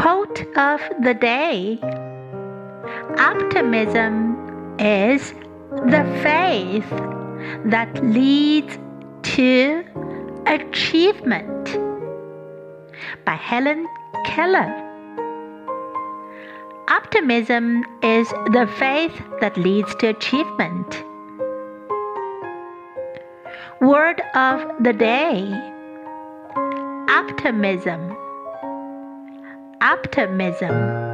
Quote of the day Optimism is the faith that leads to achievement by Helen Keller. Optimism is the faith that leads to achievement. Word of the day Optimism. Optimism.